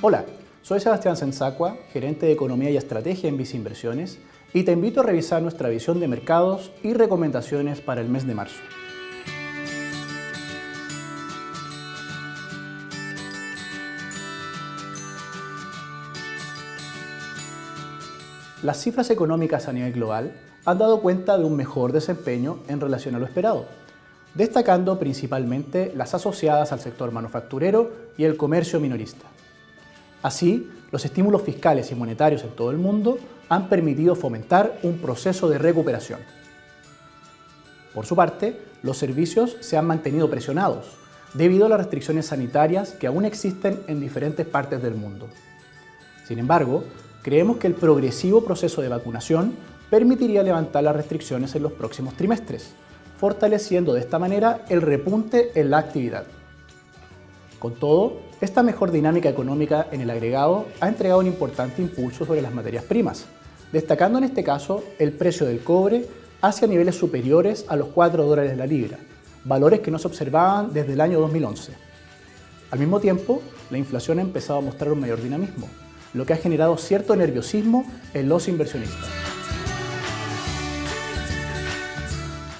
Hola, soy Sebastián Sensacua, gerente de Economía y Estrategia en Vice Inversiones, y te invito a revisar nuestra visión de mercados y recomendaciones para el mes de marzo. Las cifras económicas a nivel global han dado cuenta de un mejor desempeño en relación a lo esperado, destacando principalmente las asociadas al sector manufacturero y el comercio minorista. Así, los estímulos fiscales y monetarios en todo el mundo han permitido fomentar un proceso de recuperación. Por su parte, los servicios se han mantenido presionados debido a las restricciones sanitarias que aún existen en diferentes partes del mundo. Sin embargo, creemos que el progresivo proceso de vacunación permitiría levantar las restricciones en los próximos trimestres, fortaleciendo de esta manera el repunte en la actividad. Con todo, esta mejor dinámica económica en el agregado ha entregado un importante impulso sobre las materias primas, destacando en este caso el precio del cobre hacia niveles superiores a los 4 dólares la libra, valores que no se observaban desde el año 2011. Al mismo tiempo, la inflación ha empezado a mostrar un mayor dinamismo, lo que ha generado cierto nerviosismo en los inversionistas.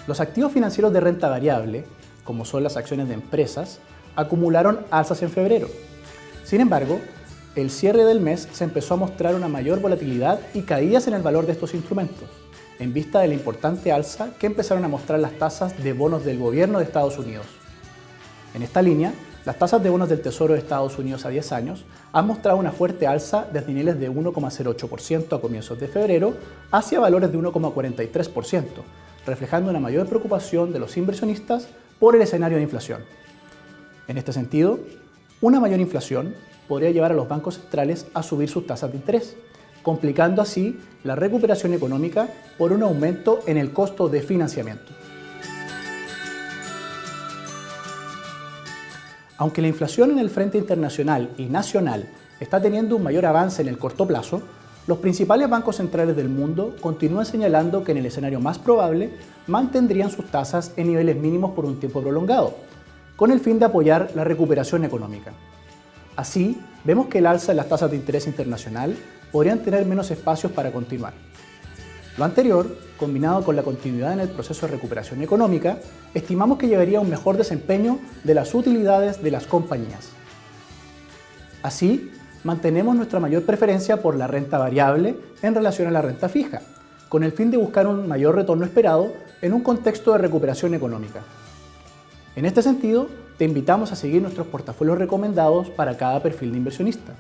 Los activos financieros de renta variable, como son las acciones de empresas, acumularon alzas en febrero. Sin embargo, el cierre del mes se empezó a mostrar una mayor volatilidad y caídas en el valor de estos instrumentos, en vista de la importante alza que empezaron a mostrar las tasas de bonos del gobierno de Estados Unidos. En esta línea, las tasas de bonos del Tesoro de Estados Unidos a 10 años han mostrado una fuerte alza desde niveles de 1,08% a comienzos de febrero hacia valores de 1,43%, reflejando una mayor preocupación de los inversionistas por el escenario de inflación. En este sentido, una mayor inflación podría llevar a los bancos centrales a subir sus tasas de interés, complicando así la recuperación económica por un aumento en el costo de financiamiento. Aunque la inflación en el frente internacional y nacional está teniendo un mayor avance en el corto plazo, los principales bancos centrales del mundo continúan señalando que en el escenario más probable mantendrían sus tasas en niveles mínimos por un tiempo prolongado, con el fin de apoyar la recuperación económica. Así, vemos que el alza de las tasas de interés internacional podrían tener menos espacios para continuar. Lo anterior, combinado con la continuidad en el proceso de recuperación económica, estimamos que llevaría a un mejor desempeño de las utilidades de las compañías. Así, mantenemos nuestra mayor preferencia por la renta variable en relación a la renta fija, con el fin de buscar un mayor retorno esperado en un contexto de recuperación económica. En este sentido, te invitamos a seguir nuestros portafolios recomendados para cada perfil de inversionista,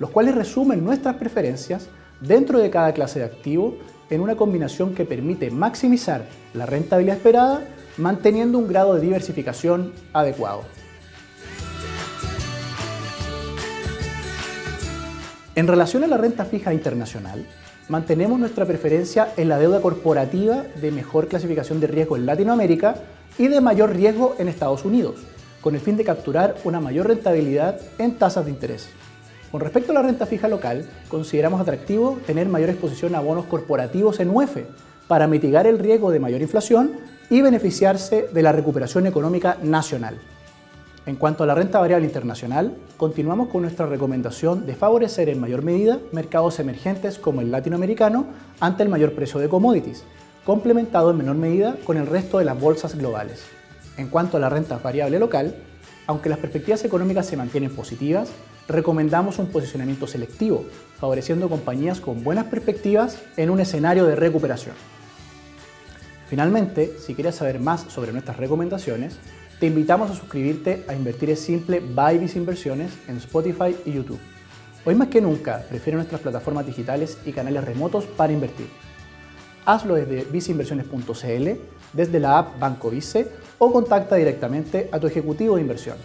los cuales resumen nuestras preferencias dentro de cada clase de activo en una combinación que permite maximizar la rentabilidad esperada manteniendo un grado de diversificación adecuado. En relación a la renta fija internacional, mantenemos nuestra preferencia en la deuda corporativa de mejor clasificación de riesgo en Latinoamérica y de mayor riesgo en Estados Unidos, con el fin de capturar una mayor rentabilidad en tasas de interés. Con respecto a la renta fija local, consideramos atractivo tener mayor exposición a bonos corporativos en UEF para mitigar el riesgo de mayor inflación y beneficiarse de la recuperación económica nacional. En cuanto a la renta variable internacional, continuamos con nuestra recomendación de favorecer en mayor medida mercados emergentes como el latinoamericano ante el mayor precio de commodities, complementado en menor medida con el resto de las bolsas globales. En cuanto a la renta variable local, aunque las perspectivas económicas se mantienen positivas, recomendamos un posicionamiento selectivo, favoreciendo compañías con buenas perspectivas en un escenario de recuperación. Finalmente, si quieres saber más sobre nuestras recomendaciones, te invitamos a suscribirte a Invertir es Simple by Vis Inversiones en Spotify y YouTube. Hoy más que nunca, prefiero nuestras plataformas digitales y canales remotos para invertir hazlo desde viceinversiones.cl, desde la app Banco Vice o contacta directamente a tu ejecutivo de inversión.